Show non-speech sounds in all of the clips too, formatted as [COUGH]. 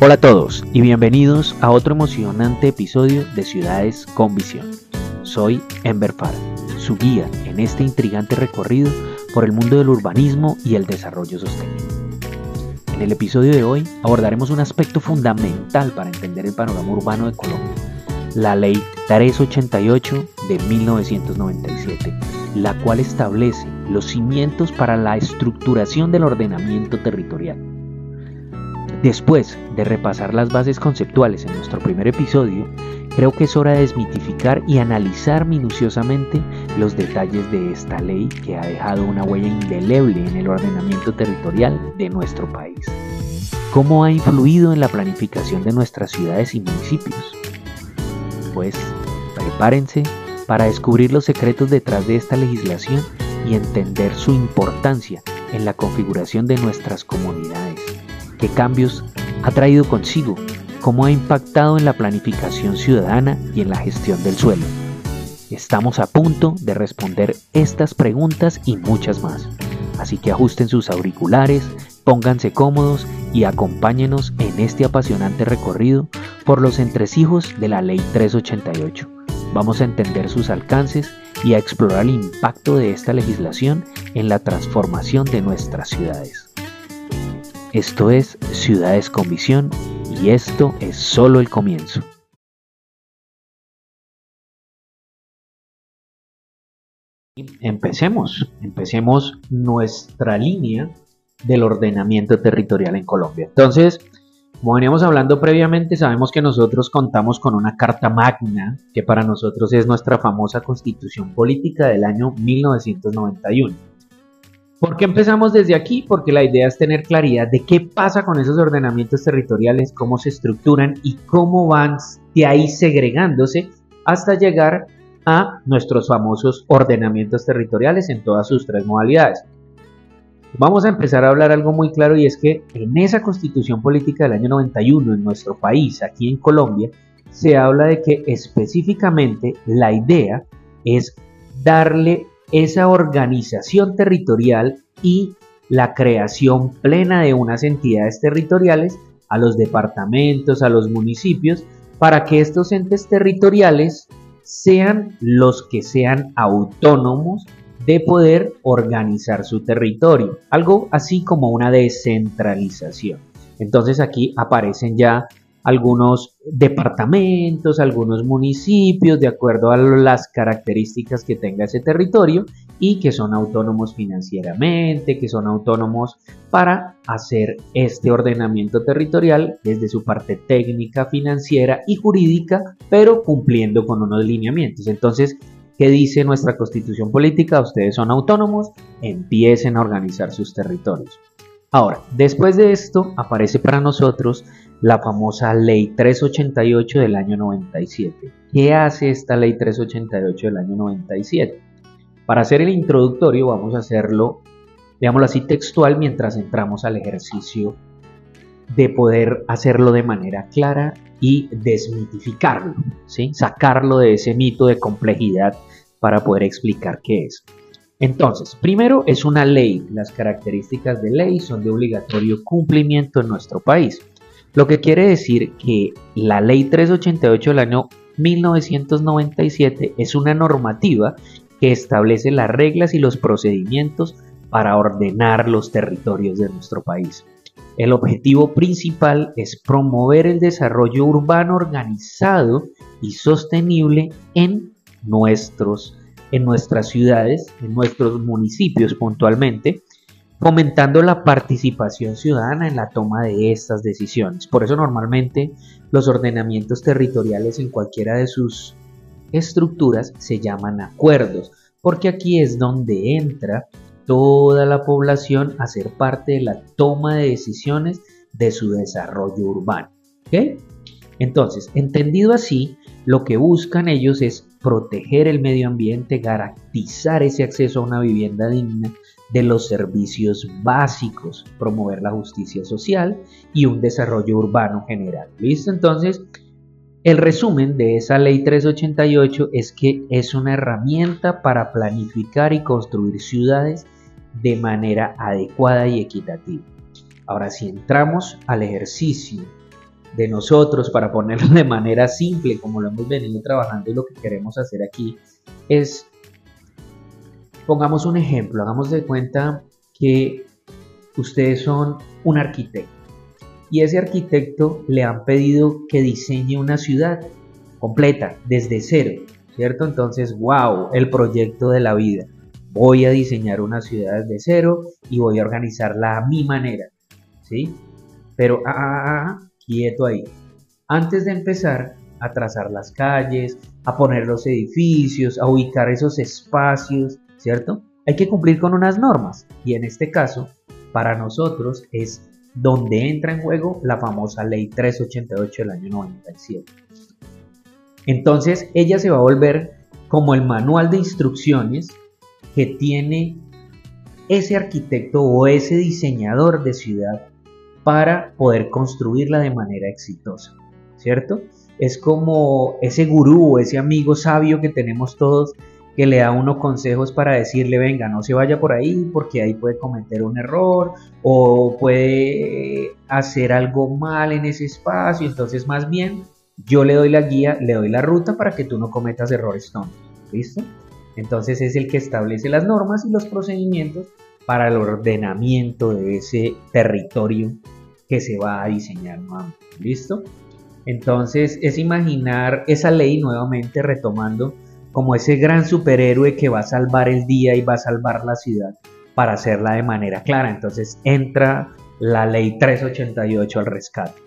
Hola a todos y bienvenidos a otro emocionante episodio de Ciudades con Visión. Soy Enver Fara, su guía en este intrigante recorrido por el mundo del urbanismo y el desarrollo sostenible. En el episodio de hoy abordaremos un aspecto fundamental para entender el panorama urbano de Colombia, la Ley 388 de 1997, la cual establece los cimientos para la estructuración del ordenamiento territorial Después de repasar las bases conceptuales en nuestro primer episodio, creo que es hora de desmitificar y analizar minuciosamente los detalles de esta ley que ha dejado una huella indeleble en el ordenamiento territorial de nuestro país. ¿Cómo ha influido en la planificación de nuestras ciudades y municipios? Pues prepárense para descubrir los secretos detrás de esta legislación y entender su importancia en la configuración de nuestras comunidades qué cambios ha traído consigo, cómo ha impactado en la planificación ciudadana y en la gestión del suelo. Estamos a punto de responder estas preguntas y muchas más, así que ajusten sus auriculares, pónganse cómodos y acompáñenos en este apasionante recorrido por los entresijos de la Ley 388. Vamos a entender sus alcances y a explorar el impacto de esta legislación en la transformación de nuestras ciudades. Esto es Ciudades con Visión y esto es solo el comienzo. Empecemos, empecemos nuestra línea del ordenamiento territorial en Colombia. Entonces, como veníamos hablando previamente, sabemos que nosotros contamos con una carta magna, que para nosotros es nuestra famosa constitución política del año 1991. ¿Por qué empezamos desde aquí? Porque la idea es tener claridad de qué pasa con esos ordenamientos territoriales, cómo se estructuran y cómo van de ahí segregándose hasta llegar a nuestros famosos ordenamientos territoriales en todas sus tres modalidades. Vamos a empezar a hablar algo muy claro y es que en esa constitución política del año 91 en nuestro país, aquí en Colombia, se habla de que específicamente la idea es darle esa organización territorial y la creación plena de unas entidades territoriales a los departamentos, a los municipios, para que estos entes territoriales sean los que sean autónomos de poder organizar su territorio, algo así como una descentralización. Entonces aquí aparecen ya algunos departamentos, algunos municipios, de acuerdo a las características que tenga ese territorio y que son autónomos financieramente, que son autónomos para hacer este ordenamiento territorial desde su parte técnica, financiera y jurídica, pero cumpliendo con unos lineamientos. Entonces, ¿qué dice nuestra constitución política? Ustedes son autónomos, empiecen a organizar sus territorios. Ahora, después de esto aparece para nosotros la famosa Ley 388 del año 97. ¿Qué hace esta Ley 388 del año 97? Para hacer el introductorio vamos a hacerlo, digámoslo así, textual mientras entramos al ejercicio de poder hacerlo de manera clara y desmitificarlo, ¿sí? sacarlo de ese mito de complejidad para poder explicar qué es. Entonces, primero es una ley. Las características de ley son de obligatorio cumplimiento en nuestro país. Lo que quiere decir que la ley 388 del año 1997 es una normativa que establece las reglas y los procedimientos para ordenar los territorios de nuestro país. El objetivo principal es promover el desarrollo urbano organizado y sostenible en nuestros en nuestras ciudades, en nuestros municipios puntualmente, fomentando la participación ciudadana en la toma de estas decisiones. Por eso normalmente los ordenamientos territoriales en cualquiera de sus estructuras se llaman acuerdos, porque aquí es donde entra toda la población a ser parte de la toma de decisiones de su desarrollo urbano. Entonces, entendido así, lo que buscan ellos es proteger el medio ambiente, garantizar ese acceso a una vivienda digna, de los servicios básicos, promover la justicia social y un desarrollo urbano general. ¿Listo? Entonces, el resumen de esa ley 388 es que es una herramienta para planificar y construir ciudades de manera adecuada y equitativa. Ahora, si entramos al ejercicio de nosotros, para ponerlo [LAUGHS] de manera simple, como lo hemos venido trabajando y lo que queremos hacer aquí, es, pongamos un ejemplo, hagamos de cuenta que ustedes son un arquitecto y ese arquitecto le han pedido que diseñe una ciudad completa, desde cero, ¿cierto? Entonces, wow, el proyecto de la vida. Voy a diseñar una ciudad desde cero y voy a organizarla a mi manera, ¿sí? Pero, ah, ah, ah, ah, quieto ahí. Antes de empezar a trazar las calles, a poner los edificios, a ubicar esos espacios, ¿cierto? Hay que cumplir con unas normas y en este caso, para nosotros es donde entra en juego la famosa ley 388 del año 97. Entonces ella se va a volver como el manual de instrucciones que tiene ese arquitecto o ese diseñador de ciudad para poder construirla de manera exitosa, ¿cierto? Es como ese gurú ese amigo sabio que tenemos todos que le da uno consejos para decirle, venga, no se vaya por ahí porque ahí puede cometer un error o puede hacer algo mal en ese espacio, entonces más bien yo le doy la guía, le doy la ruta para que tú no cometas errores tontos. ¿Listo? Entonces es el que establece las normas y los procedimientos para el ordenamiento de ese territorio que se va a diseñar nuevamente. ¿Listo? Entonces es imaginar esa ley nuevamente retomando como ese gran superhéroe que va a salvar el día y va a salvar la ciudad para hacerla de manera clara. Entonces entra la ley 388 al rescate.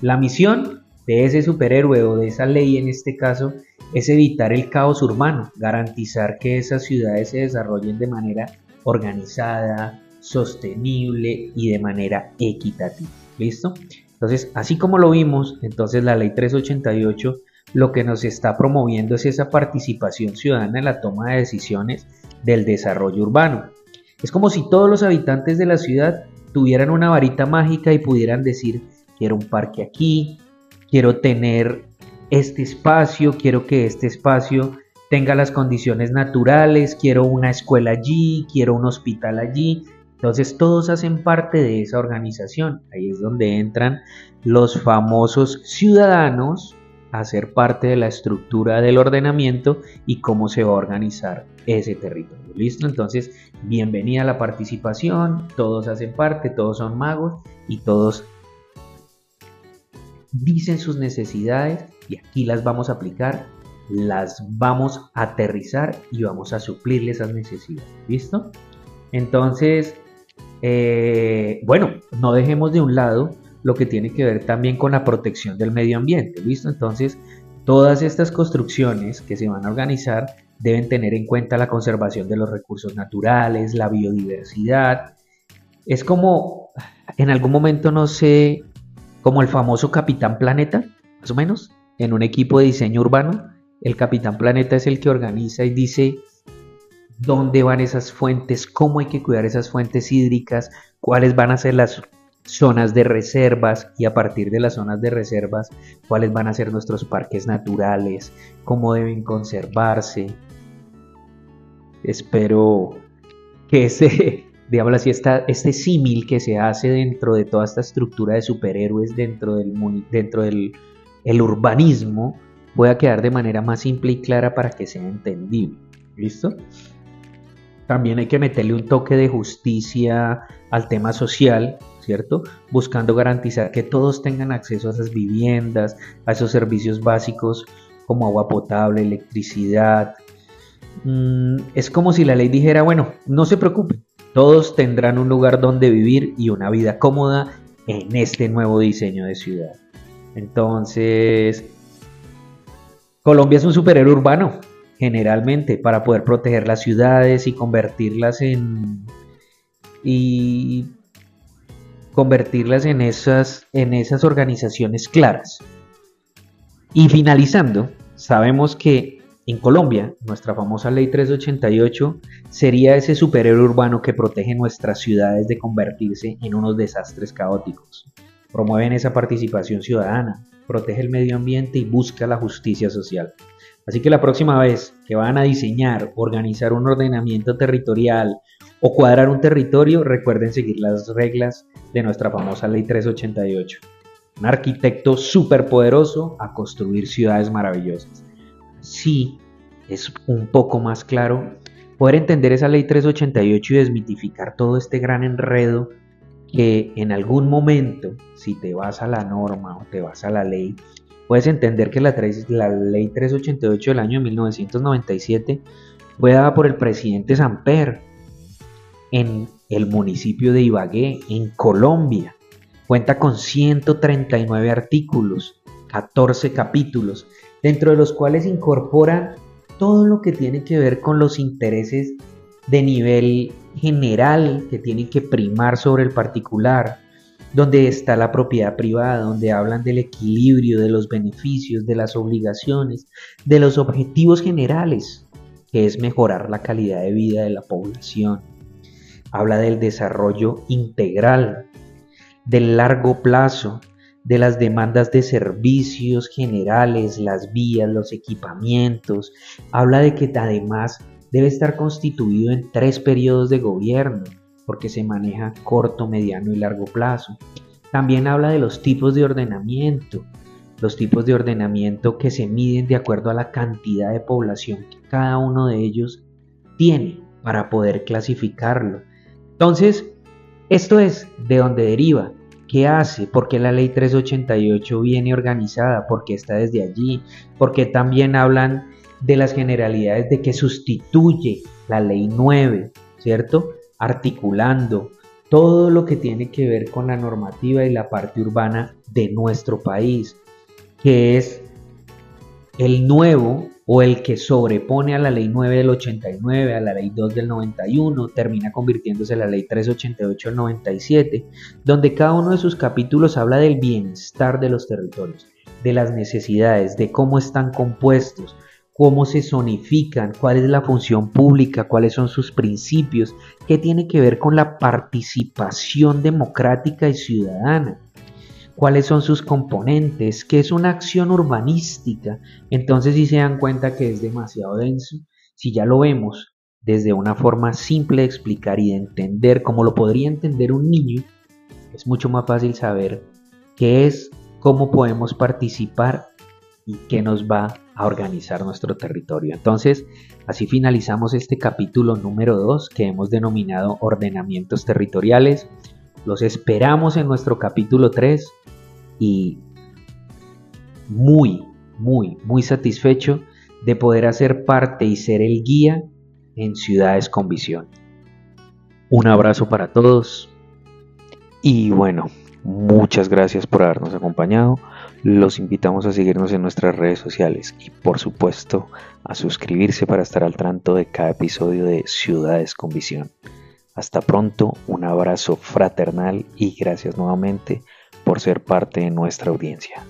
La misión de ese superhéroe o de esa ley en este caso es evitar el caos urbano, garantizar que esas ciudades se desarrollen de manera organizada, sostenible y de manera equitativa. ¿Listo? Entonces, así como lo vimos, entonces la ley 388 lo que nos está promoviendo es esa participación ciudadana en la toma de decisiones del desarrollo urbano. Es como si todos los habitantes de la ciudad tuvieran una varita mágica y pudieran decir, quiero un parque aquí, quiero tener este espacio, quiero que este espacio tenga las condiciones naturales, quiero una escuela allí, quiero un hospital allí. Entonces todos hacen parte de esa organización. Ahí es donde entran los famosos ciudadanos a ser parte de la estructura del ordenamiento y cómo se va a organizar ese territorio. ¿Listo? Entonces, bienvenida a la participación, todos hacen parte, todos son magos y todos dicen sus necesidades y aquí las vamos a aplicar, las vamos a aterrizar y vamos a suplirle esas necesidades. ¿Listo? Entonces, eh, bueno, no dejemos de un lado lo que tiene que ver también con la protección del medio ambiente. ¿Listo? Entonces, todas estas construcciones que se van a organizar deben tener en cuenta la conservación de los recursos naturales, la biodiversidad. Es como, en algún momento no sé, como el famoso Capitán Planeta, más o menos, en un equipo de diseño urbano. El Capitán Planeta es el que organiza y dice dónde van esas fuentes, cómo hay que cuidar esas fuentes hídricas, cuáles van a ser las zonas de reservas y a partir de las zonas de reservas cuáles van a ser nuestros parques naturales, cómo deben conservarse. Espero que [LAUGHS] ese, digamos así, este símil que se hace dentro de toda esta estructura de superhéroes dentro del, dentro del el urbanismo pueda quedar de manera más simple y clara para que sea entendible. ¿Listo? También hay que meterle un toque de justicia al tema social, ¿cierto? Buscando garantizar que todos tengan acceso a esas viviendas, a esos servicios básicos como agua potable, electricidad. Mm, es como si la ley dijera, bueno, no se preocupen, todos tendrán un lugar donde vivir y una vida cómoda en este nuevo diseño de ciudad. Entonces, Colombia es un superhéroe urbano, generalmente, para poder proteger las ciudades y convertirlas en... y convertirlas en esas, en esas organizaciones claras. Y finalizando, sabemos que en Colombia, nuestra famosa Ley 388 sería ese superhéroe urbano que protege nuestras ciudades de convertirse en unos desastres caóticos. Promueven esa participación ciudadana, protege el medio ambiente y busca la justicia social. Así que la próxima vez que van a diseñar, organizar un ordenamiento territorial o cuadrar un territorio, recuerden seguir las reglas de nuestra famosa Ley 388. un arquitecto superpoderoso a construir ciudades maravillosas. Sí, es un poco más claro poder entender esa ley 388 y desmitificar todo este gran enredo que en algún momento, si te vas a la norma o te vas a la ley, puedes entender que la, ley 388 del año 1997 fue dada por el presidente Samper en el municipio de Ibagué, en Colombia. Cuenta con 139 artículos, 14 capítulos, dentro de los cuales incorpora todo lo que tiene que ver con los intereses de nivel general que tienen que primar sobre el particular, donde está la propiedad privada, donde hablan del equilibrio, de los beneficios, de las obligaciones, de los objetivos generales, que es mejorar la calidad de vida de la población. Habla del desarrollo integral, del largo plazo, de las demandas de servicios generales, las vías, los equipamientos. Habla de que además debe estar constituido en tres periodos de gobierno, porque se maneja corto, mediano y largo plazo. También habla de los tipos de ordenamiento, los tipos de ordenamiento que se miden de acuerdo a la cantidad de población que cada uno de ellos tiene para poder clasificarlo. Entonces, esto es de donde deriva. ¿Qué hace? ¿Por qué la ley 388 viene organizada? ¿Por qué está desde allí? ¿Por qué también hablan de las generalidades de que sustituye la ley 9, ¿cierto? Articulando todo lo que tiene que ver con la normativa y la parte urbana de nuestro país, que es el nuevo o el que sobrepone a la ley 9 del 89, a la ley 2 del 91, termina convirtiéndose en la ley 388 del 97, donde cada uno de sus capítulos habla del bienestar de los territorios, de las necesidades, de cómo están compuestos, cómo se zonifican, cuál es la función pública, cuáles son sus principios, qué tiene que ver con la participación democrática y ciudadana, cuáles son sus componentes, qué es una acción urbanística. Entonces si se dan cuenta que es demasiado denso, si ya lo vemos desde una forma simple de explicar y de entender como lo podría entender un niño, es mucho más fácil saber qué es, cómo podemos participar y qué nos va a organizar nuestro territorio. Entonces, así finalizamos este capítulo número 2 que hemos denominado ordenamientos territoriales. Los esperamos en nuestro capítulo 3 y muy, muy, muy satisfecho de poder hacer parte y ser el guía en Ciudades con Visión. Un abrazo para todos y bueno, muchas gracias por habernos acompañado. Los invitamos a seguirnos en nuestras redes sociales y por supuesto a suscribirse para estar al tanto de cada episodio de Ciudades con Visión. Hasta pronto, un abrazo fraternal y gracias nuevamente por ser parte de nuestra audiencia.